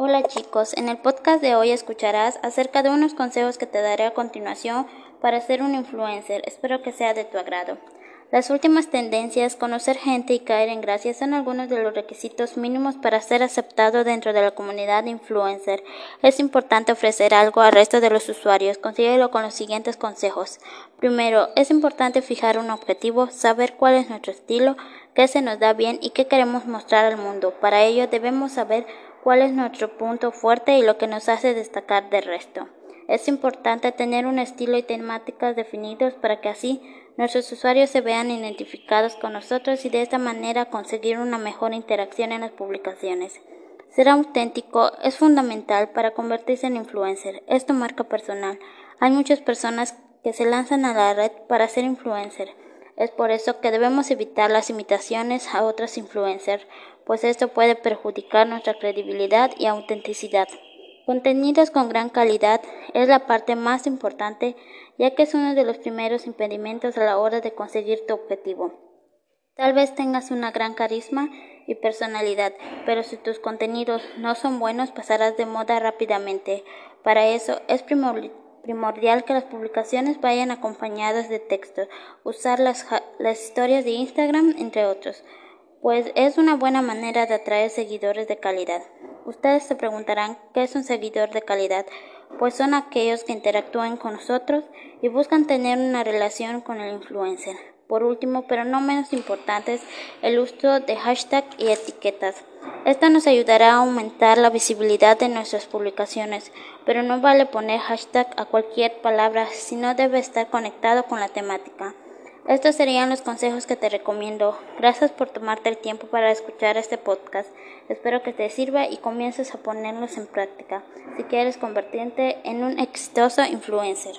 Hola chicos, en el podcast de hoy escucharás acerca de unos consejos que te daré a continuación para ser un influencer. Espero que sea de tu agrado. Las últimas tendencias, conocer gente y caer en gracia son algunos de los requisitos mínimos para ser aceptado dentro de la comunidad de influencer. Es importante ofrecer algo al resto de los usuarios. Consíguelo con los siguientes consejos. Primero, es importante fijar un objetivo, saber cuál es nuestro estilo, qué se nos da bien y qué queremos mostrar al mundo. Para ello debemos saber cuál es nuestro punto fuerte y lo que nos hace destacar del resto. Es importante tener un estilo y temáticas definidos para que así nuestros usuarios se vean identificados con nosotros y de esta manera conseguir una mejor interacción en las publicaciones. Ser auténtico es fundamental para convertirse en influencer. Es tu marca personal. Hay muchas personas que se lanzan a la red para ser influencer. Es por eso que debemos evitar las imitaciones a otros influencers, pues esto puede perjudicar nuestra credibilidad y autenticidad. Contenidos con gran calidad es la parte más importante, ya que es uno de los primeros impedimentos a la hora de conseguir tu objetivo. Tal vez tengas una gran carisma y personalidad, pero si tus contenidos no son buenos pasarás de moda rápidamente. Para eso es primordial primordial que las publicaciones vayan acompañadas de texto, usar las, las historias de Instagram, entre otros, pues es una buena manera de atraer seguidores de calidad. Ustedes se preguntarán qué es un seguidor de calidad, pues son aquellos que interactúan con nosotros y buscan tener una relación con el influencer. Por último, pero no menos importante, es el uso de hashtags y etiquetas. Esto nos ayudará a aumentar la visibilidad de nuestras publicaciones, pero no vale poner hashtag a cualquier palabra, sino debe estar conectado con la temática. Estos serían los consejos que te recomiendo. Gracias por tomarte el tiempo para escuchar este podcast. Espero que te sirva y comiences a ponerlos en práctica si quieres convertirte en un exitoso influencer.